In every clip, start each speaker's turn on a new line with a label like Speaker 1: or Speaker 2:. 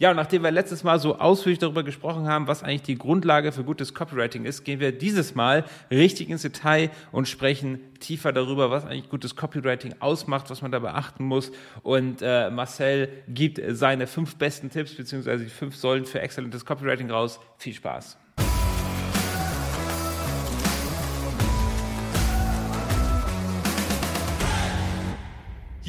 Speaker 1: Ja, und nachdem wir letztes Mal so ausführlich darüber gesprochen haben, was eigentlich die Grundlage für gutes Copywriting ist, gehen wir dieses Mal richtig ins Detail und sprechen tiefer darüber, was eigentlich gutes Copywriting ausmacht, was man da beachten muss. Und äh, Marcel gibt seine fünf besten Tipps beziehungsweise die fünf Säulen für exzellentes Copywriting raus. Viel Spaß.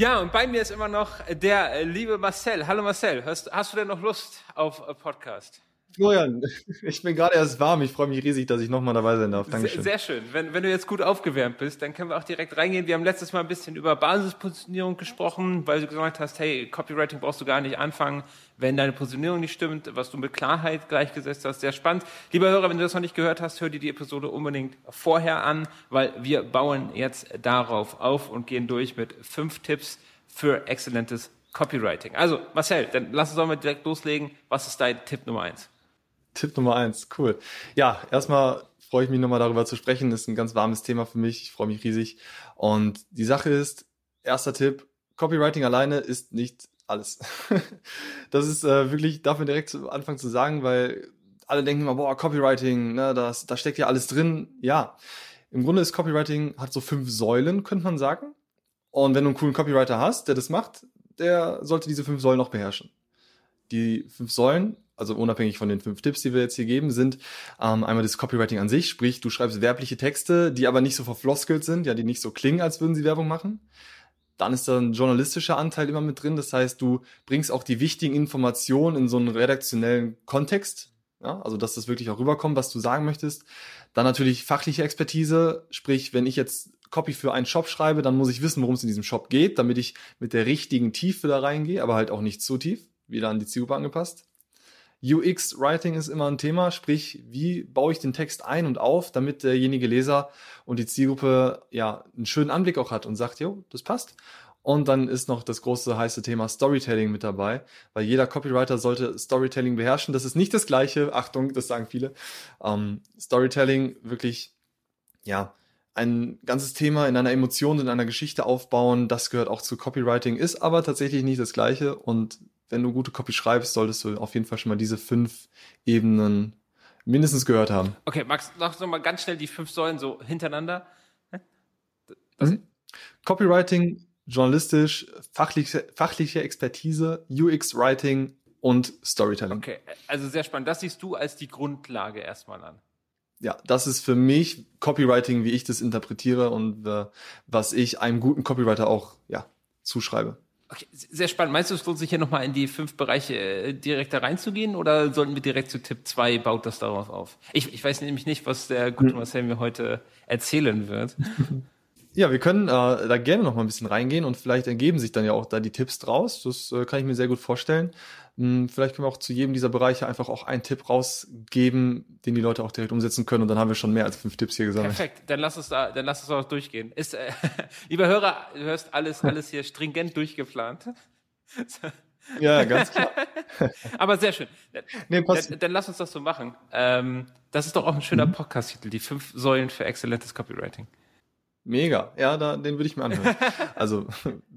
Speaker 1: Ja, und bei mir ist immer noch der äh, liebe Marcel. Hallo Marcel, hast, hast du denn noch Lust auf äh, Podcast?
Speaker 2: Florian, ich bin gerade erst warm. Ich freue mich riesig, dass ich nochmal dabei sein darf.
Speaker 1: Dankeschön. Sehr, sehr schön. Wenn, wenn du jetzt gut aufgewärmt bist, dann können wir auch direkt reingehen. Wir haben letztes Mal ein bisschen über Basispositionierung gesprochen, weil du gesagt hast, hey, Copywriting brauchst du gar nicht anfangen, wenn deine Positionierung nicht stimmt, was du mit Klarheit gleichgesetzt hast. Sehr spannend. Lieber Hörer, wenn du das noch nicht gehört hast, hör dir die Episode unbedingt vorher an, weil wir bauen jetzt darauf auf und gehen durch mit fünf Tipps für exzellentes Copywriting. Also, Marcel, dann lass uns doch mal direkt loslegen. Was ist dein Tipp Nummer eins?
Speaker 2: Tipp Nummer eins, cool. Ja, erstmal freue ich mich nochmal darüber zu sprechen. Das ist ein ganz warmes Thema für mich. Ich freue mich riesig. Und die Sache ist, erster Tipp, Copywriting alleine ist nicht alles. das ist äh, wirklich, darf man direkt zu Anfang zu sagen, weil alle denken immer, boah, Copywriting, ne, das, da steckt ja alles drin. Ja, im Grunde ist Copywriting, hat so fünf Säulen, könnte man sagen. Und wenn du einen coolen Copywriter hast, der das macht, der sollte diese fünf Säulen auch beherrschen. Die fünf Säulen also unabhängig von den fünf Tipps, die wir jetzt hier geben, sind ähm, einmal das Copywriting an sich, sprich, du schreibst werbliche Texte, die aber nicht so verfloskelt sind, ja, die nicht so klingen, als würden sie Werbung machen. Dann ist da ein journalistischer Anteil immer mit drin, das heißt, du bringst auch die wichtigen Informationen in so einen redaktionellen Kontext, ja, also dass das wirklich auch rüberkommt, was du sagen möchtest. Dann natürlich fachliche Expertise, sprich, wenn ich jetzt Copy für einen Shop schreibe, dann muss ich wissen, worum es in diesem Shop geht, damit ich mit der richtigen Tiefe da reingehe, aber halt auch nicht zu tief, wieder an die Zielgruppe angepasst. UX-Writing ist immer ein Thema, sprich, wie baue ich den Text ein und auf, damit derjenige Leser und die Zielgruppe ja einen schönen Anblick auch hat und sagt, jo, das passt. Und dann ist noch das große heiße Thema Storytelling mit dabei, weil jeder Copywriter sollte Storytelling beherrschen. Das ist nicht das gleiche, Achtung, das sagen viele. Ähm, Storytelling wirklich, ja, ein ganzes Thema in einer Emotion, in einer Geschichte aufbauen, das gehört auch zu Copywriting, ist aber tatsächlich nicht das gleiche und wenn du gute Copy schreibst, solltest du auf jeden Fall schon mal diese fünf Ebenen mindestens gehört haben.
Speaker 1: Okay, Max, noch mal ganz schnell die fünf Säulen so hintereinander.
Speaker 2: Mhm. Copywriting, journalistisch, fachliche, fachliche Expertise, UX-Writing und Storytelling.
Speaker 1: Okay, also sehr spannend. Das siehst du als die Grundlage erstmal an.
Speaker 2: Ja, das ist für mich Copywriting, wie ich das interpretiere und äh, was ich einem guten Copywriter auch ja, zuschreibe.
Speaker 1: Okay, sehr spannend. Meinst du, es lohnt sich hier nochmal in die fünf Bereiche äh, direkt da reinzugehen oder sollten wir direkt zu Tipp 2, baut das darauf auf? Ich, ich weiß nämlich nicht, was der gute hm. Marcel mir heute erzählen wird.
Speaker 2: Ja, wir können äh, da gerne noch mal ein bisschen reingehen und vielleicht ergeben sich dann ja auch da die Tipps draus. Das äh, kann ich mir sehr gut vorstellen. Hm, vielleicht können wir auch zu jedem dieser Bereiche einfach auch einen Tipp rausgeben, den die Leute auch direkt umsetzen können und dann haben wir schon mehr als fünf Tipps hier gesammelt.
Speaker 1: Perfekt, dann lass uns da, dann lass uns auch durchgehen. Ist, äh, lieber Hörer, du hörst alles, alles hier stringent durchgeplant.
Speaker 2: Ja, ganz klar.
Speaker 1: Aber sehr schön. Nee, dann, dann, lass uns das so machen. Ähm, das ist doch auch ein schöner mhm. Podcast-Titel, die fünf Säulen für exzellentes Copywriting.
Speaker 2: Mega. Ja, da, den würde ich mir anhören. also,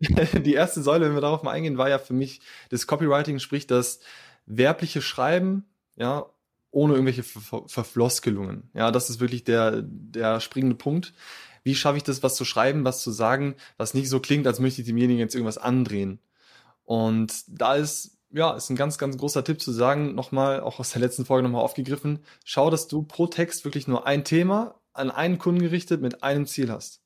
Speaker 2: die erste Säule, wenn wir darauf mal eingehen, war ja für mich das Copywriting, sprich das werbliche Schreiben, ja, ohne irgendwelche Ver Verfloskelungen. Ja, das ist wirklich der, der springende Punkt. Wie schaffe ich das, was zu schreiben, was zu sagen, was nicht so klingt, als möchte ich demjenigen jetzt irgendwas andrehen? Und da ist ja, ist ein ganz, ganz großer Tipp zu sagen, nochmal, auch aus der letzten Folge nochmal aufgegriffen, schau, dass du pro Text wirklich nur ein Thema an einen Kunden gerichtet mit einem Ziel hast.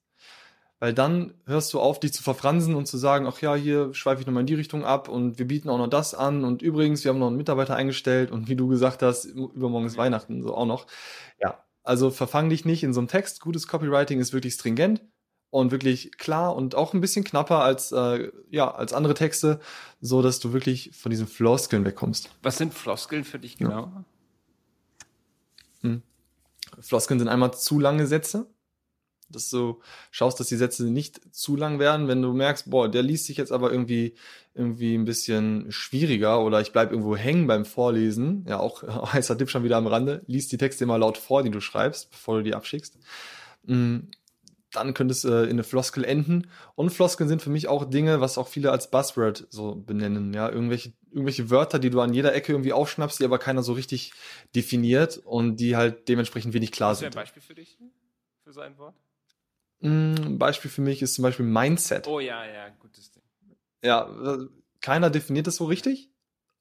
Speaker 2: Weil dann hörst du auf, dich zu verfransen und zu sagen, ach ja, hier schweife ich nochmal in die Richtung ab und wir bieten auch noch das an und übrigens, wir haben noch einen Mitarbeiter eingestellt und wie du gesagt hast, übermorgen ist Weihnachten, so auch noch. Ja, also verfang dich nicht in so einem Text. Gutes Copywriting ist wirklich stringent und wirklich klar und auch ein bisschen knapper als äh, ja als andere Texte, so dass du wirklich von diesen Floskeln wegkommst.
Speaker 1: Was sind Floskeln für dich genau? Ja.
Speaker 2: Floskeln sind einmal zu lange Sätze. Dass du schaust, dass die Sätze nicht zu lang werden. Wenn du merkst, boah, der liest sich jetzt aber irgendwie, irgendwie ein bisschen schwieriger oder ich bleib irgendwo hängen beim Vorlesen. Ja, auch heißer Tipp schon wieder am Rande. Lies die Texte immer laut vor, die du schreibst, bevor du die abschickst. Mm, dann könnte es äh, in eine Floskel enden. Und Floskeln sind für mich auch Dinge, was auch viele als Buzzword so benennen. Ja, irgendwelche, irgendwelche Wörter, die du an jeder Ecke irgendwie aufschnappst, die aber keiner so richtig definiert und die halt dementsprechend wenig klar sind.
Speaker 1: Ist ein Beispiel für dich? Für so ein Wort?
Speaker 2: Mm, ein Beispiel für mich ist zum Beispiel Mindset.
Speaker 1: Oh ja, ja, gutes Ding.
Speaker 2: Ja, keiner definiert das so richtig,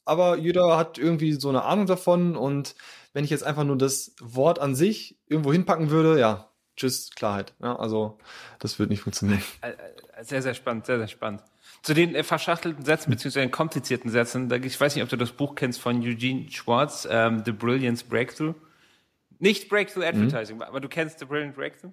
Speaker 2: aber jeder hat irgendwie so eine Ahnung davon und wenn ich jetzt einfach nur das Wort an sich irgendwo hinpacken würde, ja, tschüss, Klarheit. Ja, also das wird nicht funktionieren.
Speaker 1: Sehr, sehr spannend, sehr, sehr spannend. Zu den äh, verschachtelten Sätzen beziehungsweise den komplizierten Sätzen, ich weiß nicht, ob du das Buch kennst von Eugene Schwartz, ähm, The Brilliance Breakthrough. Nicht Breakthrough Advertising, mhm. aber du kennst The Brilliant Breakthrough?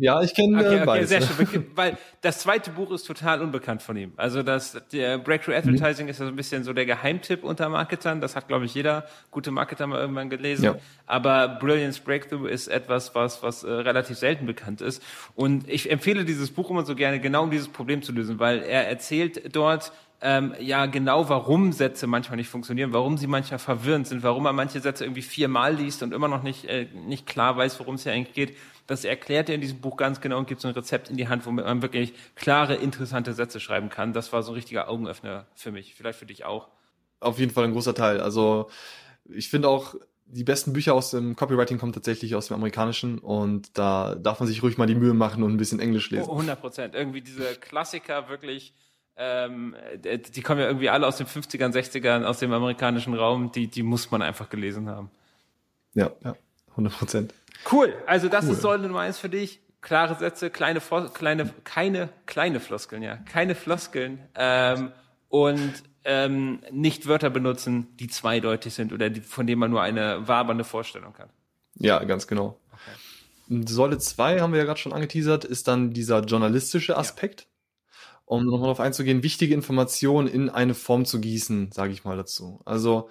Speaker 2: Ja, ich kenne
Speaker 1: okay,
Speaker 2: äh, okay,
Speaker 1: Sehr schön, weil das zweite Buch ist total unbekannt von ihm. Also das der Breakthrough Advertising mhm. ist ja so ein bisschen so der Geheimtipp unter Marketern. Das hat, glaube ich, jeder gute Marketer mal irgendwann gelesen. Ja. Aber Brilliance Breakthrough ist etwas, was, was äh, relativ selten bekannt ist. Und ich empfehle dieses Buch immer so gerne, genau um dieses Problem zu lösen, weil er erzählt dort, ähm, ja genau, warum Sätze manchmal nicht funktionieren, warum sie manchmal verwirrend sind, warum man manche Sätze irgendwie viermal liest und immer noch nicht, äh, nicht klar weiß, worum es hier eigentlich geht. Das erklärt er in diesem Buch ganz genau und gibt so ein Rezept in die Hand, womit man wirklich klare, interessante Sätze schreiben kann. Das war so ein richtiger Augenöffner für mich, vielleicht für dich auch.
Speaker 2: Auf jeden Fall ein großer Teil. Also ich finde auch, die besten Bücher aus dem Copywriting kommen tatsächlich aus dem Amerikanischen und da darf man sich ruhig mal die Mühe machen und ein bisschen Englisch lesen.
Speaker 1: 100 Prozent. Irgendwie diese Klassiker wirklich ähm, die kommen ja irgendwie alle aus den 50ern, 60ern, aus dem amerikanischen Raum, die, die muss man einfach gelesen haben.
Speaker 2: Ja, ja, 100 Prozent.
Speaker 1: Cool, also das cool. ist Säule Nummer eins für dich. Klare Sätze, kleine, kleine, keine, kleine Floskeln, ja, keine Floskeln ähm, und ähm, nicht Wörter benutzen, die zweideutig sind oder die, von denen man nur eine wabernde Vorstellung hat.
Speaker 2: Ja, ganz genau. Okay. Säule zwei haben wir ja gerade schon angeteasert, ist dann dieser journalistische Aspekt. Ja um nochmal darauf einzugehen, wichtige Informationen in eine Form zu gießen, sage ich mal dazu. Also,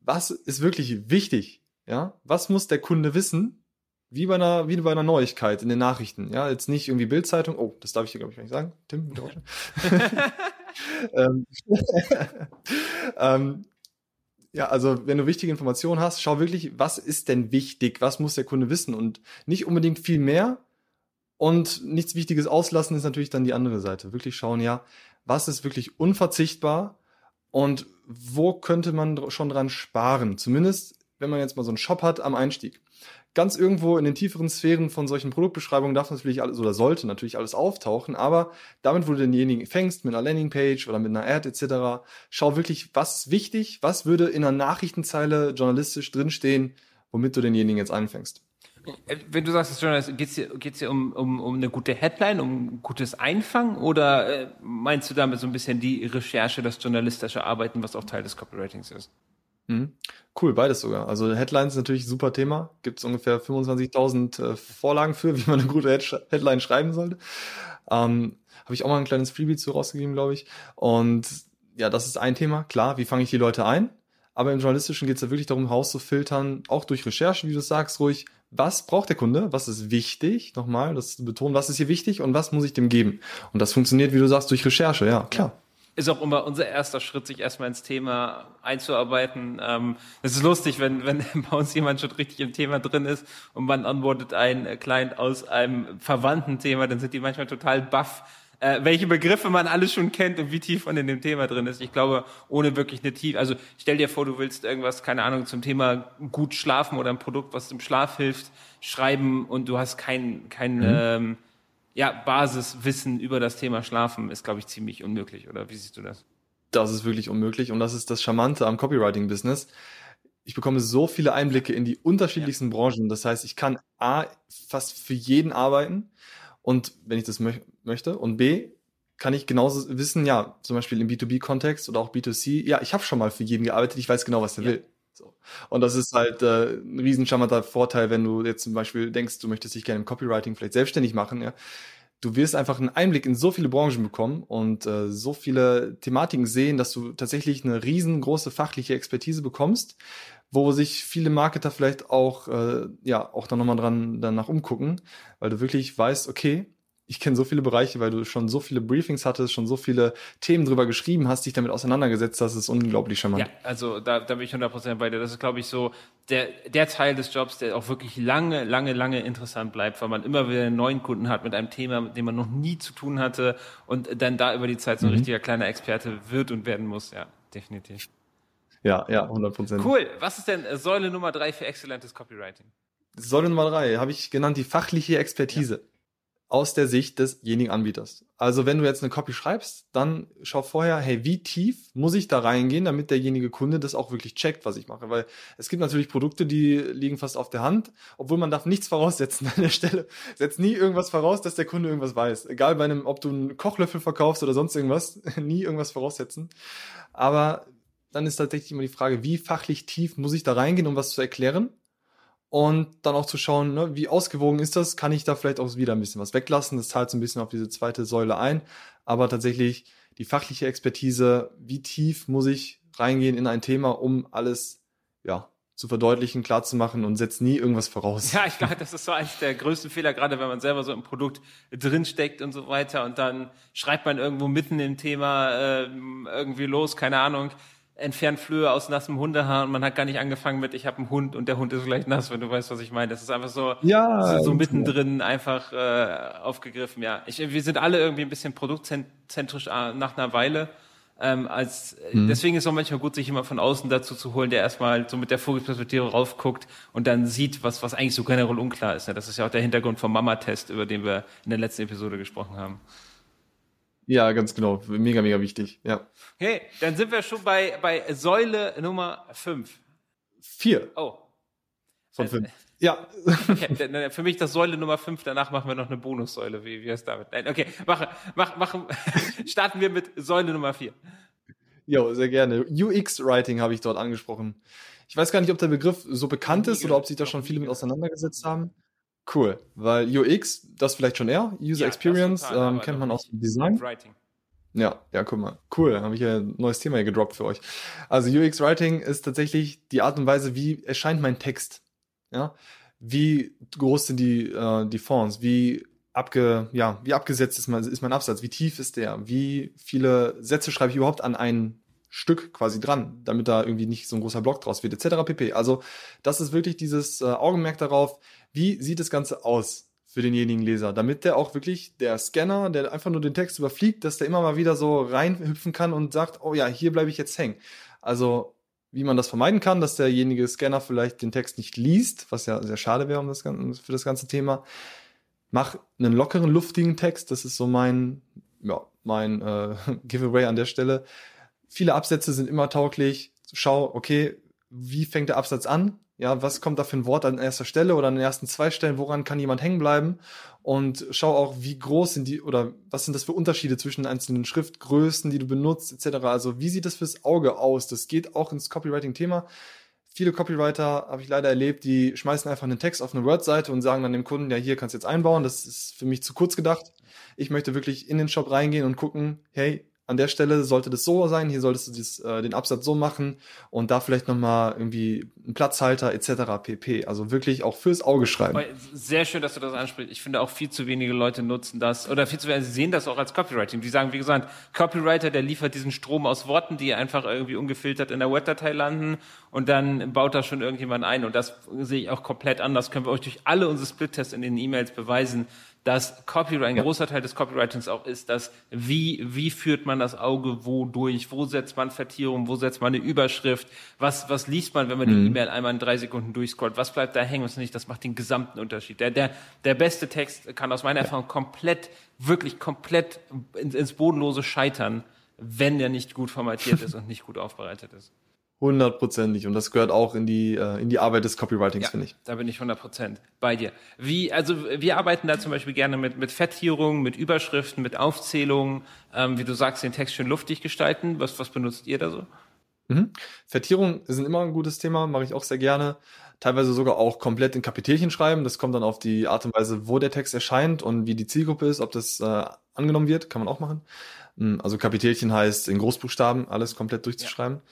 Speaker 2: was ist wirklich wichtig? Ja, was muss der Kunde wissen? Wie bei einer, wie bei einer Neuigkeit in den Nachrichten. Ja, jetzt nicht irgendwie Bildzeitung. Oh, das darf ich dir, glaube ich, gar nicht sagen. Tim, bitte ähm, ähm, ja, also wenn du wichtige Informationen hast, schau wirklich, was ist denn wichtig? Was muss der Kunde wissen? Und nicht unbedingt viel mehr, und nichts Wichtiges auslassen ist natürlich dann die andere Seite. Wirklich schauen, ja, was ist wirklich unverzichtbar und wo könnte man schon dran sparen? Zumindest, wenn man jetzt mal so einen Shop hat am Einstieg. Ganz irgendwo in den tieferen Sphären von solchen Produktbeschreibungen darf natürlich alles oder sollte natürlich alles auftauchen, aber damit, wo du denjenigen fängst, mit einer Landingpage oder mit einer Ad etc., schau wirklich, was ist wichtig, was würde in einer Nachrichtenzeile journalistisch drinstehen, womit du denjenigen jetzt anfängst.
Speaker 1: Äh, wenn du sagst, geht es hier, geht's hier um, um, um eine gute Headline, um gutes Einfangen oder äh, meinst du damit so ein bisschen die Recherche, das journalistische Arbeiten, was auch Teil des Copywritings ist?
Speaker 2: Mhm. Cool, beides sogar. Also Headlines ist natürlich super Thema. Gibt es ungefähr 25.000 äh, Vorlagen für, wie man eine gute Head Headline schreiben sollte. Ähm, Habe ich auch mal ein kleines Freebie zu rausgegeben, glaube ich. Und ja, das ist ein Thema. Klar, wie fange ich die Leute ein? Aber im Journalistischen geht es ja wirklich darum, rauszufiltern, auch durch Recherche, wie du sagst, ruhig, was braucht der Kunde, was ist wichtig, nochmal, das zu betonen, was ist hier wichtig und was muss ich dem geben. Und das funktioniert, wie du sagst, durch Recherche, ja, klar.
Speaker 1: Ist auch immer unser erster Schritt, sich erstmal ins Thema einzuarbeiten. Ähm, es ist lustig, wenn, wenn bei uns jemand schon richtig im Thema drin ist und man antwortet ein Client aus einem verwandten Thema, dann sind die manchmal total baff, äh, welche Begriffe man alles schon kennt und wie tief man in dem Thema drin ist. Ich glaube, ohne wirklich eine Tief, also stell dir vor, du willst irgendwas, keine Ahnung, zum Thema gut schlafen oder ein Produkt, was im Schlaf hilft, schreiben und du hast kein, kein mhm. ähm, ja, Basiswissen über das Thema Schlafen, ist, glaube ich, ziemlich unmöglich, oder wie siehst du das?
Speaker 2: Das ist wirklich unmöglich und das ist das Charmante am Copywriting-Business. Ich bekomme so viele Einblicke in die unterschiedlichsten ja. Branchen. Das heißt, ich kann A, fast für jeden arbeiten und wenn ich das mö möchte. Und B, kann ich genauso wissen, ja, zum Beispiel im B2B-Kontext oder auch B2C, ja, ich habe schon mal für jeden gearbeitet, ich weiß genau, was der ja. will. So. Und das ist halt äh, ein riesen charmanter Vorteil, wenn du jetzt zum Beispiel denkst, du möchtest dich gerne im Copywriting vielleicht selbstständig machen, ja. Du wirst einfach einen Einblick in so viele Branchen bekommen und äh, so viele Thematiken sehen, dass du tatsächlich eine riesengroße fachliche Expertise bekommst, wo sich viele Marketer vielleicht auch, äh, ja, auch dann nochmal dran danach umgucken, weil du wirklich weißt, okay, ich kenne so viele Bereiche, weil du schon so viele Briefings hattest, schon so viele Themen drüber geschrieben hast, dich damit auseinandergesetzt hast, ist unglaublich charmant.
Speaker 1: Ja, also da, da bin ich 100% bei dir. Das ist, glaube ich, so der, der Teil des Jobs, der auch wirklich lange, lange, lange interessant bleibt, weil man immer wieder einen neuen Kunden hat mit einem Thema, mit dem man noch nie zu tun hatte und dann da über die Zeit so ein mhm. richtiger kleiner Experte wird und werden muss. Ja, definitiv.
Speaker 2: Ja, ja, 100%.
Speaker 1: Cool. Was ist denn Säule Nummer drei für exzellentes Copywriting?
Speaker 2: Säule Nummer drei habe ich genannt die fachliche Expertise. Ja aus der Sicht desjenigen Anbieters. Also wenn du jetzt eine Copy schreibst, dann schau vorher, hey, wie tief muss ich da reingehen, damit derjenige Kunde das auch wirklich checkt, was ich mache. Weil es gibt natürlich Produkte, die liegen fast auf der Hand, obwohl man darf nichts voraussetzen an der Stelle. Setz nie irgendwas voraus, dass der Kunde irgendwas weiß. Egal bei einem, ob du einen Kochlöffel verkaufst oder sonst irgendwas, nie irgendwas voraussetzen. Aber dann ist tatsächlich immer die Frage, wie fachlich tief muss ich da reingehen, um was zu erklären? Und dann auch zu schauen, ne, wie ausgewogen ist das, kann ich da vielleicht auch wieder ein bisschen was weglassen, das zahlt so ein bisschen auf diese zweite Säule ein, aber tatsächlich die fachliche Expertise, wie tief muss ich reingehen in ein Thema, um alles, ja, zu verdeutlichen, klar zu machen und setzt nie irgendwas voraus.
Speaker 1: Ja, ich glaube, das ist so eins der größten Fehler, gerade wenn man selber so im Produkt drinsteckt und so weiter. Und dann schreibt man irgendwo mitten im Thema äh, irgendwie los, keine Ahnung, entfernt Flöhe aus nassem Hundehaar und man hat gar nicht angefangen mit, ich habe einen Hund und der Hund ist gleich nass, wenn du weißt, was ich meine. Das ist einfach so,
Speaker 2: ja,
Speaker 1: so, mittendrin einfach äh, aufgegriffen. Ja, ich, wir sind alle irgendwie ein bisschen produktzentrisch äh, nach einer Weile. Ähm, als mhm. deswegen ist es auch manchmal gut, sich immer von außen dazu zu holen, der erstmal so mit der Vogelperspektive raufguckt und dann sieht, was was eigentlich so generell unklar ist. Ja, das ist ja auch der Hintergrund vom Mama-Test, über den wir in der letzten Episode gesprochen haben.
Speaker 2: Ja, ganz genau. Mega, mega wichtig. Ja.
Speaker 1: Okay, dann sind wir schon bei, bei Säule Nummer 5.
Speaker 2: Vier.
Speaker 1: Oh.
Speaker 2: Von also, fünf. Ja.
Speaker 1: Okay, für mich das Säule Nummer 5, danach machen wir noch eine Bonussäule. Wie, wie ist damit? Nein, okay, machen, machen, machen, starten wir mit Säule Nummer 4.
Speaker 2: Jo, sehr gerne. UX-Writing habe ich dort angesprochen. Ich weiß gar nicht, ob der Begriff so bekannt ist oder ob sich da schon viele mit auseinandergesetzt haben. Cool, weil UX, das vielleicht schon eher, User ja, Experience, total, ähm, kennt man aus dem Design. Writing. Ja, ja, guck mal. Cool, habe ich ja ein neues Thema hier gedroppt für euch. Also UX Writing ist tatsächlich die Art und Weise, wie erscheint mein Text. Ja, wie groß sind die äh, die Fonts, wie abge ja, wie abgesetzt ist mein ist mein Absatz, wie tief ist der, wie viele Sätze schreibe ich überhaupt an ein Stück quasi dran, damit da irgendwie nicht so ein großer Block draus wird, etc. pp. Also das ist wirklich dieses äh, Augenmerk darauf, wie sieht das Ganze aus für denjenigen Leser, damit der auch wirklich, der Scanner, der einfach nur den Text überfliegt, dass der immer mal wieder so reinhüpfen kann und sagt, oh ja, hier bleibe ich jetzt hängen. Also wie man das vermeiden kann, dass derjenige Scanner vielleicht den Text nicht liest, was ja sehr schade wäre um das, für das ganze Thema. Mach einen lockeren, luftigen Text, das ist so mein, ja, mein äh, Giveaway an der Stelle viele Absätze sind immer tauglich. Schau, okay, wie fängt der Absatz an? Ja, was kommt da für ein Wort an erster Stelle oder an den ersten zwei Stellen? Woran kann jemand hängen bleiben? Und schau auch, wie groß sind die oder was sind das für Unterschiede zwischen den einzelnen Schriftgrößen, die du benutzt, etc. Also, wie sieht das fürs Auge aus? Das geht auch ins Copywriting-Thema. Viele Copywriter habe ich leider erlebt, die schmeißen einfach einen Text auf eine Word-Seite und sagen dann dem Kunden, ja, hier kannst du jetzt einbauen. Das ist für mich zu kurz gedacht. Ich möchte wirklich in den Shop reingehen und gucken, hey, an der Stelle sollte das so sein, hier solltest du dies, äh, den Absatz so machen und da vielleicht nochmal irgendwie einen Platzhalter etc. pp. Also wirklich auch fürs Auge schreiben.
Speaker 1: Sehr schön, dass du das ansprichst. Ich finde auch viel zu wenige Leute nutzen das oder viel zu wenige sehen das auch als Copywriting. Die sagen, wie gesagt, Copywriter, der liefert diesen Strom aus Worten, die einfach irgendwie ungefiltert in der Word-Datei landen und dann baut da schon irgendjemand ein und das sehe ich auch komplett anders. Können wir euch durch alle unsere Split-Tests in den E-Mails beweisen, dass Copyright, ein großer Teil des Copywritings auch ist, dass wie, wie führt man das Auge wo durch, wo setzt man Vertierung, wo setzt man eine Überschrift, was, was liest man, wenn man mhm. die E-Mail einmal in drei Sekunden durchscrollt, was bleibt da hängen, was nicht, das macht den gesamten Unterschied. Der, der, der beste Text kann aus meiner Erfahrung komplett, wirklich komplett ins, ins Bodenlose scheitern, wenn der nicht gut formatiert ist und nicht gut aufbereitet ist.
Speaker 2: Hundertprozentig. Und das gehört auch in die, äh, in die Arbeit des Copywritings, ja, finde ich.
Speaker 1: Da bin ich hundertprozent bei dir. Wie, also wir arbeiten da zum Beispiel gerne mit, mit Fettierungen, mit Überschriften, mit Aufzählungen, ähm, wie du sagst, den Text schön luftig gestalten. Was, was benutzt ihr da so?
Speaker 2: Mhm. Fettierungen sind immer ein gutes Thema, mache ich auch sehr gerne. Teilweise sogar auch komplett in Kapitelchen schreiben. Das kommt dann auf die Art und Weise, wo der Text erscheint und wie die Zielgruppe ist, ob das äh, angenommen wird, kann man auch machen. Hm, also Kapitelchen heißt in Großbuchstaben alles komplett durchzuschreiben. Ja.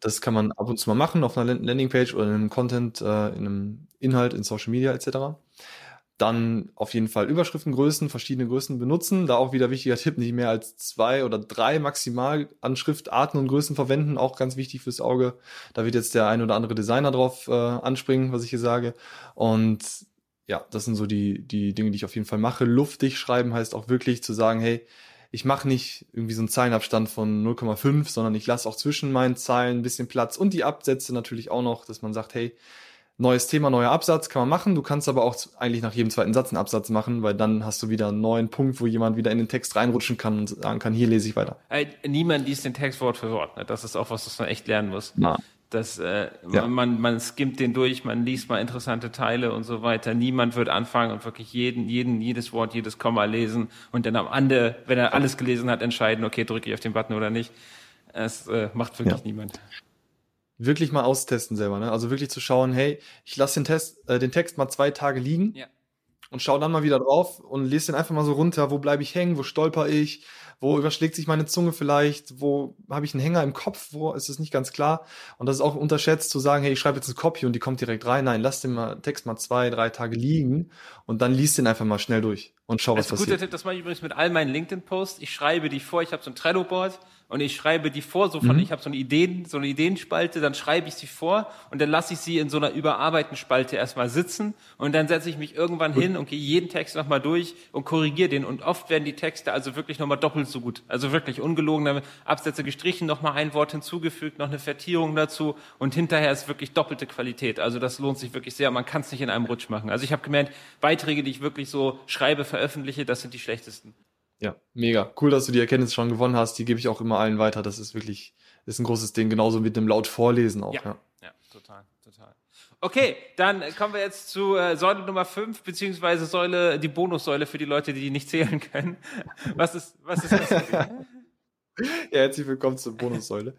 Speaker 2: Das kann man ab und zu mal machen auf einer Landingpage oder in einem Content, äh, in einem Inhalt in Social Media etc. Dann auf jeden Fall Überschriftengrößen, verschiedene Größen benutzen. Da auch wieder wichtiger Tipp, nicht mehr als zwei oder drei maximal an Schriftarten und Größen verwenden. Auch ganz wichtig fürs Auge. Da wird jetzt der ein oder andere Designer drauf äh, anspringen, was ich hier sage. Und ja, das sind so die, die Dinge, die ich auf jeden Fall mache. Luftig schreiben heißt auch wirklich zu sagen, hey, ich mache nicht irgendwie so einen Zeilenabstand von 0,5, sondern ich lasse auch zwischen meinen Zeilen ein bisschen Platz und die Absätze natürlich auch noch, dass man sagt, hey, neues Thema, neuer Absatz kann man machen. Du kannst aber auch eigentlich nach jedem zweiten Satz einen Absatz machen, weil dann hast du wieder einen neuen Punkt, wo jemand wieder in den Text reinrutschen kann und sagen kann, hier lese ich weiter.
Speaker 1: Äh, niemand liest den Text Wort für Wort. Ne? Das ist auch was, was man echt lernen muss. Na. Das, äh, ja. man, man skimmt den durch, man liest mal interessante Teile und so weiter. Niemand wird anfangen und wirklich jeden, jeden, jedes Wort, jedes Komma lesen und dann am Ende, wenn er alles gelesen hat, entscheiden, okay, drücke ich auf den Button oder nicht. Es äh, macht wirklich ja. niemand
Speaker 2: wirklich mal austesten selber. Ne? Also wirklich zu schauen, hey, ich lasse den, Test, äh, den Text mal zwei Tage liegen ja. und schau dann mal wieder drauf und lese den einfach mal so runter. Wo bleibe ich hängen? Wo stolper ich? Wo überschlägt sich meine Zunge vielleicht? Wo habe ich einen Hänger im Kopf? Wo ist es nicht ganz klar? Und das ist auch unterschätzt zu sagen, hey, ich schreibe jetzt eine Copy und die kommt direkt rein. Nein, lass den mal, Text mal zwei, drei Tage liegen und dann liest den einfach mal schnell durch und schau, was passiert. Das ist ein guter Tipp,
Speaker 1: das mache ich übrigens mit all meinen LinkedIn-Posts. Ich schreibe die vor, ich habe so ein Trello-Board und ich schreibe die vor, so von, mhm. ich habe so eine Ideen, so eine Ideenspalte, dann schreibe ich sie vor und dann lasse ich sie in so einer überarbeiteten Spalte erstmal sitzen und dann setze ich mich irgendwann gut. hin und gehe jeden Text nochmal durch und korrigiere den und oft werden die Texte also wirklich nochmal doppelt so gut. Also wirklich ungelogen, Absätze gestrichen, nochmal ein Wort hinzugefügt, noch eine Vertierung dazu und hinterher ist wirklich doppelte Qualität. Also das lohnt sich wirklich sehr, man kann es nicht in einem Rutsch machen. Also ich habe gemerkt, Beiträge, die ich wirklich so schreibe, veröffentliche, das sind die schlechtesten.
Speaker 2: Ja, mega. Cool, dass du die Erkenntnis schon gewonnen hast. Die gebe ich auch immer allen weiter. Das ist wirklich, ist ein großes Ding. Genauso mit dem laut Vorlesen auch.
Speaker 1: Ja, ja. ja total, total. Okay, dann kommen wir jetzt zu äh, Säule Nummer 5, beziehungsweise Säule, die Bonussäule für die Leute, die nicht zählen können. Was ist, was ist das? ja,
Speaker 2: herzlich willkommen zur Bonussäule.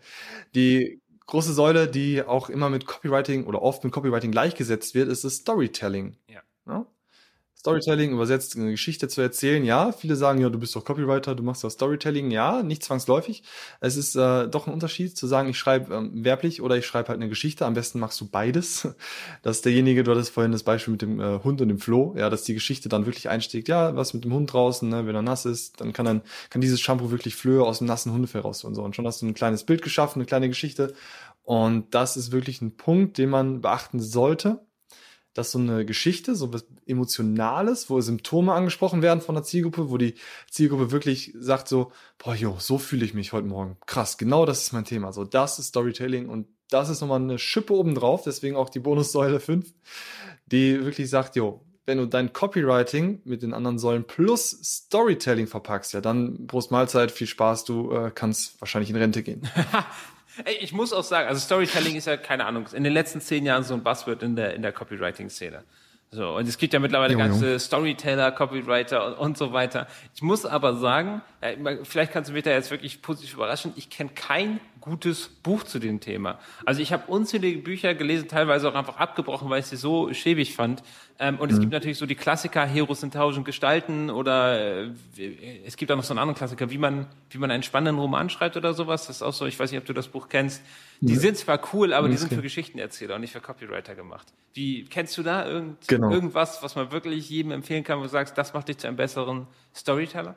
Speaker 2: Die große Säule, die auch immer mit Copywriting oder oft mit Copywriting gleichgesetzt wird, ist das Storytelling. Ja. ja? Storytelling übersetzt, eine Geschichte zu erzählen. Ja, viele sagen, ja, du bist doch Copywriter, du machst doch Storytelling. Ja, nicht zwangsläufig. Es ist äh, doch ein Unterschied zu sagen, ich schreibe ähm, werblich oder ich schreibe halt eine Geschichte. Am besten machst du beides. Dass derjenige, du hattest vorhin das Beispiel mit dem äh, Hund und dem Floh, ja, dass die Geschichte dann wirklich einsteigt. Ja, was mit dem Hund draußen, ne, wenn er nass ist, dann kann dann kann dieses Shampoo wirklich Flöhe aus dem nassen Hundefell raus und so. Und schon hast du ein kleines Bild geschaffen, eine kleine Geschichte. Und das ist wirklich ein Punkt, den man beachten sollte dass so eine Geschichte, so was Emotionales, wo Symptome angesprochen werden von der Zielgruppe, wo die Zielgruppe wirklich sagt so, boah, jo, so fühle ich mich heute Morgen. Krass, genau das ist mein Thema. So, das ist Storytelling und das ist nochmal eine Schippe obendrauf, deswegen auch die Bonussäule 5, die wirklich sagt, jo, wenn du dein Copywriting mit den anderen Säulen plus Storytelling verpackst, ja, dann Prost Mahlzeit, viel Spaß, du äh, kannst wahrscheinlich in Rente gehen.
Speaker 1: Ey, ich muss auch sagen, also Storytelling ist ja, keine Ahnung, in den letzten zehn Jahren so ein Buzzword in der, in der Copywriting-Szene. So, und es gibt ja mittlerweile jo, ganze jo. Storyteller, Copywriter und, und, so weiter. Ich muss aber sagen, vielleicht kannst du mich da jetzt wirklich positiv überraschen, ich kenne kein gutes Buch zu dem Thema. Also ich habe unzählige Bücher gelesen, teilweise auch einfach abgebrochen, weil ich sie so schäbig fand. Ähm, und mhm. es gibt natürlich so die Klassiker, Heros in tausend Gestalten oder äh, es gibt auch noch so einen anderen Klassiker, wie man, wie man einen spannenden Roman schreibt oder sowas. Das ist auch so, ich weiß nicht, ob du das Buch kennst. Die ja. sind zwar cool, aber die sind für Geschichtenerzähler und nicht für Copywriter gemacht. Wie, kennst du da irgend, genau. irgendwas, was man wirklich jedem empfehlen kann, wo du sagst, das macht dich zu einem besseren Storyteller?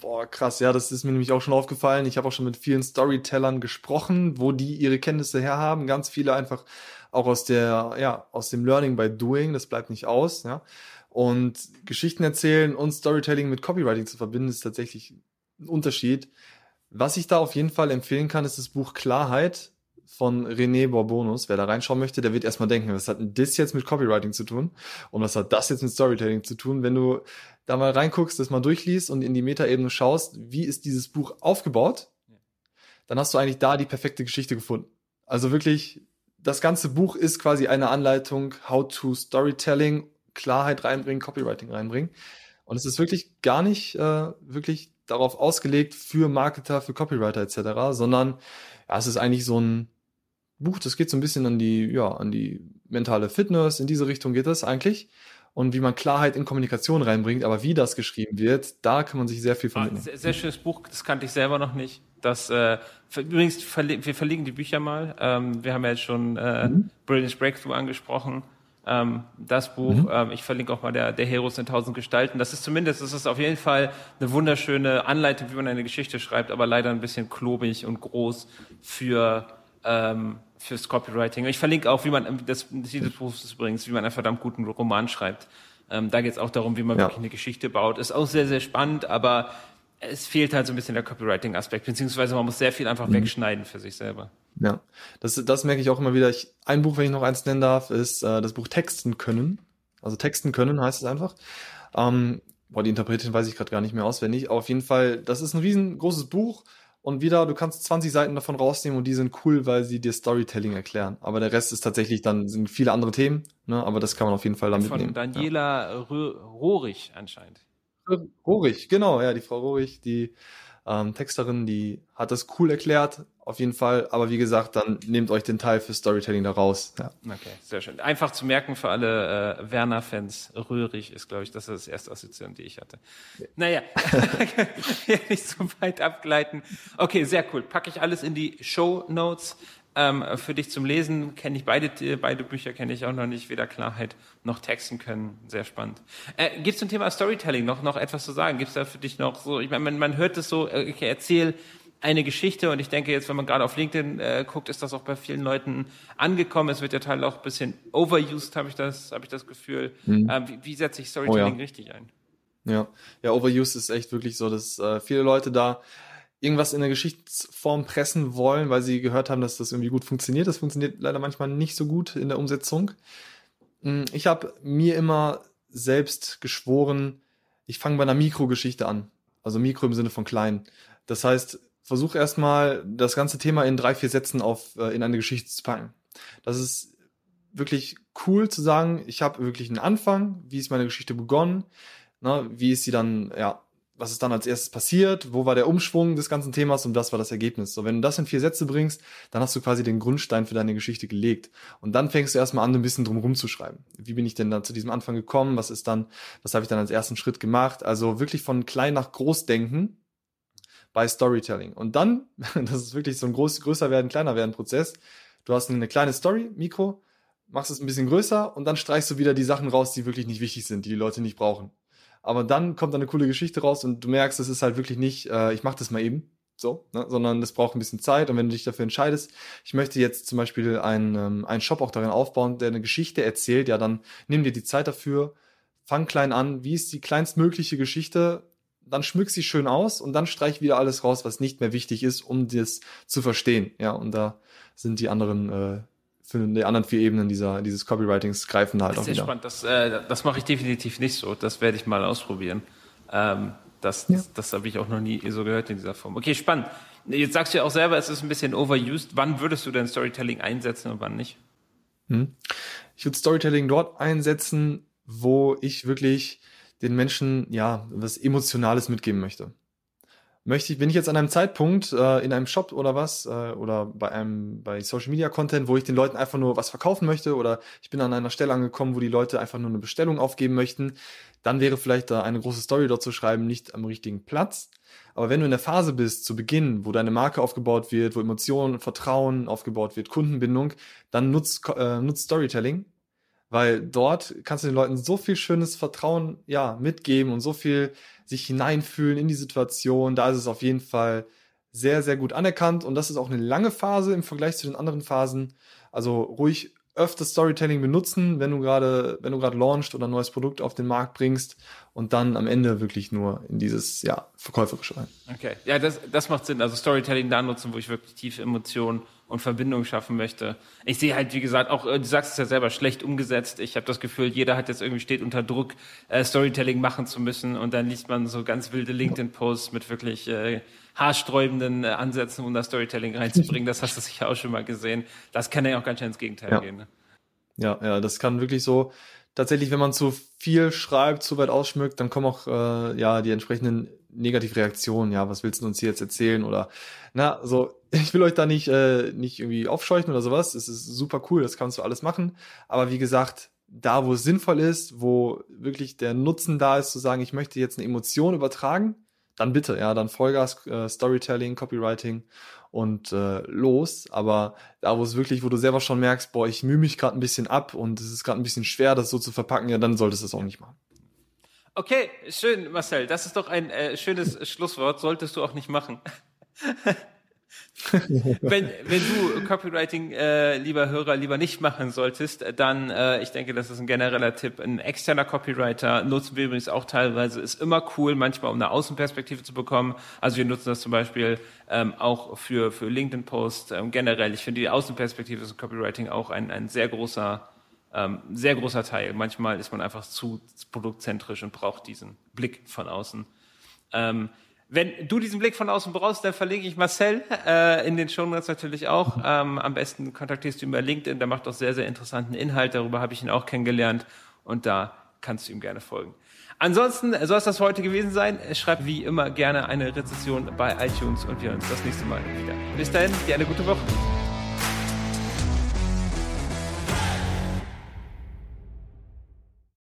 Speaker 2: Boah, krass, ja, das ist mir nämlich auch schon aufgefallen. Ich habe auch schon mit vielen Storytellern gesprochen, wo die ihre Kenntnisse herhaben. Ganz viele einfach auch aus der, ja, aus dem Learning by Doing, das bleibt nicht aus, ja. Und Geschichten erzählen und Storytelling mit Copywriting zu verbinden, ist tatsächlich ein Unterschied. Was ich da auf jeden Fall empfehlen kann, ist das Buch Klarheit von René Borbonus. Wer da reinschauen möchte, der wird erstmal denken, was hat denn das jetzt mit Copywriting zu tun? Und was hat das jetzt mit Storytelling zu tun? Wenn du da mal reinguckst, das mal durchliest und in die Metaebene schaust, wie ist dieses Buch aufgebaut, dann hast du eigentlich da die perfekte Geschichte gefunden. Also wirklich das ganze Buch ist quasi eine Anleitung, how to Storytelling, Klarheit reinbringen, Copywriting reinbringen. Und es ist wirklich gar nicht äh, wirklich darauf ausgelegt für Marketer, für Copywriter etc., sondern ja, es ist eigentlich so ein Buch, das geht so ein bisschen an die, ja, an die mentale Fitness, in diese Richtung geht das eigentlich. Und wie man Klarheit in Kommunikation reinbringt, aber wie das geschrieben wird, da kann man sich sehr viel von
Speaker 1: ah, sehr, sehr schönes Buch, das kannte ich selber noch nicht. Das äh, übrigens, wir verlinken die Bücher mal. Ähm, wir haben ja jetzt schon äh, mhm. Brilliant Breakthrough angesprochen. Ähm, das Buch, mhm. ähm, ich verlinke auch mal der, der Heroes in tausend Gestalten. Das ist zumindest, das ist auf jeden Fall eine wunderschöne Anleitung, wie man eine Geschichte schreibt, aber leider ein bisschen klobig und groß für ähm, fürs Copywriting. Ich verlinke auch, wie man, das Ziel des ist übrigens, wie man einen verdammt guten Roman schreibt. Ähm, da geht es auch darum, wie man ja. wirklich eine Geschichte baut. Ist auch sehr, sehr spannend, aber es fehlt halt so ein bisschen der Copywriting-Aspekt, beziehungsweise man muss sehr viel einfach mhm. wegschneiden für sich selber.
Speaker 2: Ja, das, das merke ich auch immer wieder. Ich, ein Buch, wenn ich noch eins nennen darf, ist äh, das Buch Texten können. Also Texten können heißt es einfach. Ähm, boah, die Interpretin weiß ich gerade gar nicht mehr auswendig. Aber auf jeden Fall, das ist ein riesengroßes Buch. Und wieder, du kannst 20 Seiten davon rausnehmen und die sind cool, weil sie dir Storytelling erklären. Aber der Rest ist tatsächlich dann, sind viele andere Themen, ne? aber das kann man auf jeden Fall dann
Speaker 1: Von
Speaker 2: mitnehmen.
Speaker 1: Von Daniela ja. Rohrig anscheinend.
Speaker 2: Rohrig, genau, ja, die Frau Rohrig, die ähm, Texterin, die hat das cool erklärt, auf jeden Fall. Aber wie gesagt, dann nehmt euch den Teil für Storytelling da raus. Ja.
Speaker 1: Okay, sehr schön. Einfach zu merken für alle äh, Werner-Fans, rührig ist, glaube ich, das ist das erste Assoziation, die ich hatte. Ja. Naja, nicht so weit abgleiten. Okay, sehr cool. Packe ich alles in die Show Notes. Ähm, für dich zum Lesen kenne ich beide, beide Bücher kenne ich auch noch nicht, weder Klarheit noch Texten können. Sehr spannend. Äh, Gibt es zum Thema Storytelling noch, noch etwas zu sagen? Gibt es da für dich noch so, ich meine, man, man hört es so, äh, okay, erzähl eine Geschichte und ich denke jetzt, wenn man gerade auf LinkedIn äh, guckt, ist das auch bei vielen Leuten angekommen. Es wird ja teilweise auch ein bisschen overused, habe ich das, habe ich das Gefühl. Mhm. Ähm, wie, wie setze ich Storytelling oh, ja. richtig ein?
Speaker 2: Ja, ja, overused ist echt wirklich so, dass äh, viele Leute da irgendwas in der Geschichtsform pressen wollen, weil sie gehört haben, dass das irgendwie gut funktioniert. Das funktioniert leider manchmal nicht so gut in der Umsetzung. Hm, ich habe mir immer selbst geschworen, ich fange bei einer Mikrogeschichte an. Also Mikro im Sinne von klein. Das heißt, versuch erstmal das ganze Thema in drei, vier Sätzen auf, äh, in eine Geschichte zu packen. Das ist wirklich cool zu sagen, ich habe wirklich einen Anfang, wie ist meine Geschichte begonnen, ne, wie ist sie dann ja was ist dann als erstes passiert, wo war der Umschwung des ganzen Themas und das war das Ergebnis. So, wenn du das in vier Sätze bringst, dann hast du quasi den Grundstein für deine Geschichte gelegt. Und dann fängst du erstmal an, ein bisschen drumherum zu schreiben. Wie bin ich denn da zu diesem Anfang gekommen? Was ist dann, was habe ich dann als ersten Schritt gemacht? Also wirklich von klein nach groß denken bei Storytelling. Und dann, das ist wirklich so ein groß, größer werden, kleiner werden Prozess. Du hast eine kleine Story, Mikro, machst es ein bisschen größer und dann streichst du wieder die Sachen raus, die wirklich nicht wichtig sind, die die Leute nicht brauchen. Aber dann kommt eine coole Geschichte raus und du merkst, es ist halt wirklich nicht, äh, ich mach das mal eben, so, ne? sondern das braucht ein bisschen Zeit. Und wenn du dich dafür entscheidest, ich möchte jetzt zum Beispiel einen, ähm, einen Shop auch darin aufbauen, der eine Geschichte erzählt, ja, dann nimm dir die Zeit dafür, fang klein an, wie ist die kleinstmögliche Geschichte, dann schmück sie schön aus und dann streich wieder alles raus, was nicht mehr wichtig ist, um das zu verstehen. Ja, und da sind die anderen äh, für die anderen vier Ebenen dieser, dieses Copywritings greifen halt
Speaker 1: das
Speaker 2: auch wieder.
Speaker 1: Spannend. Das, äh, das mache ich definitiv nicht so. Das werde ich mal ausprobieren. Ähm, das, ja. das, das habe ich auch noch nie so gehört in dieser Form. Okay, spannend. Jetzt sagst du ja auch selber, es ist ein bisschen overused. Wann würdest du denn Storytelling einsetzen und wann nicht?
Speaker 2: Hm. Ich würde Storytelling dort einsetzen, wo ich wirklich den Menschen ja was Emotionales mitgeben möchte möchte ich, bin ich jetzt an einem Zeitpunkt äh, in einem Shop oder was äh, oder bei einem bei Social Media Content, wo ich den Leuten einfach nur was verkaufen möchte oder ich bin an einer Stelle angekommen, wo die Leute einfach nur eine Bestellung aufgeben möchten, dann wäre vielleicht da eine große Story dort zu schreiben nicht am richtigen Platz. Aber wenn du in der Phase bist, zu Beginn, wo deine Marke aufgebaut wird, wo Emotionen, Vertrauen aufgebaut wird, Kundenbindung, dann nutzt, äh, nutzt Storytelling weil dort kannst du den Leuten so viel schönes Vertrauen ja mitgeben und so viel sich hineinfühlen in die Situation. Da ist es auf jeden Fall sehr, sehr gut anerkannt und das ist auch eine lange Phase im Vergleich zu den anderen Phasen. Also ruhig öfter Storytelling benutzen, wenn du gerade, wenn du gerade launchst oder ein neues Produkt auf den Markt bringst und dann am Ende wirklich nur in dieses, ja, verkäuferische rein.
Speaker 1: Okay. Ja, das, das macht Sinn. Also Storytelling da nutzen, wo ich wirklich tiefe Emotionen und Verbindung schaffen möchte. Ich sehe halt, wie gesagt, auch, äh, du sagst es ja selber, schlecht umgesetzt. Ich habe das Gefühl, jeder hat jetzt irgendwie steht unter Druck, äh, Storytelling machen zu müssen und dann liest man so ganz wilde LinkedIn-Posts mit wirklich äh, haarsträubenden äh, Ansätzen, um das Storytelling reinzubringen. Das hast du sicher auch schon mal gesehen. Das kann ja auch ganz schön ins Gegenteil
Speaker 2: ja.
Speaker 1: gehen. Ne?
Speaker 2: Ja, ja, das kann wirklich so tatsächlich, wenn man zu viel schreibt, zu weit ausschmückt, dann kommen auch äh, ja die entsprechenden Negativreaktionen. Ja, was willst du uns hier jetzt erzählen? Oder na, so ich will euch da nicht, äh, nicht irgendwie aufscheuchen oder sowas. Es ist super cool, das kannst du alles machen. Aber wie gesagt, da wo es sinnvoll ist, wo wirklich der Nutzen da ist, zu sagen, ich möchte jetzt eine Emotion übertragen, dann bitte, ja, dann Vollgas, äh, Storytelling, Copywriting und äh, los. Aber da, wo es wirklich, wo du selber schon merkst, boah, ich mühe mich gerade ein bisschen ab und es ist gerade ein bisschen schwer, das so zu verpacken, ja, dann solltest du es auch nicht machen.
Speaker 1: Okay, schön, Marcel. Das ist doch ein äh, schönes Schlusswort. Solltest du auch nicht machen. wenn, wenn du Copywriting, äh, lieber Hörer, lieber nicht machen solltest, dann, äh, ich denke, das ist ein genereller Tipp. Ein externer Copywriter nutzen wir übrigens auch teilweise, ist immer cool, manchmal um eine Außenperspektive zu bekommen. Also wir nutzen das zum Beispiel ähm, auch für, für LinkedIn-Posts ähm, generell. Ich finde, die Außenperspektive ist im Copywriting auch ein, ein sehr großer ähm, sehr großer Teil. Manchmal ist man einfach zu produktzentrisch und braucht diesen Blick von außen. Ähm, wenn du diesen Blick von außen brauchst, dann verlinke ich Marcel äh, in den Shownotes natürlich auch. Ähm, am besten kontaktierst du ihn bei LinkedIn, der macht auch sehr, sehr interessanten Inhalt. Darüber habe ich ihn auch kennengelernt und da kannst du ihm gerne folgen. Ansonsten soll es das heute gewesen sein. Schreib wie immer gerne eine Rezession bei iTunes und wir uns das nächste Mal wieder. Bis dahin, dir eine gute Woche.